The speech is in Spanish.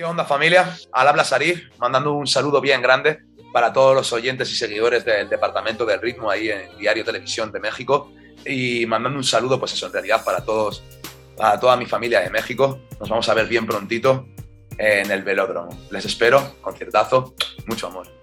¿Qué onda familia? Al habla Sarif, mandando un saludo bien grande para todos los oyentes y seguidores del Departamento del Ritmo ahí en Diario Televisión de México y mandando un saludo, pues eso, en realidad para todos, para toda mi familia de México. Nos vamos a ver bien prontito en el velódromo. Les espero, conciertazo, mucho amor.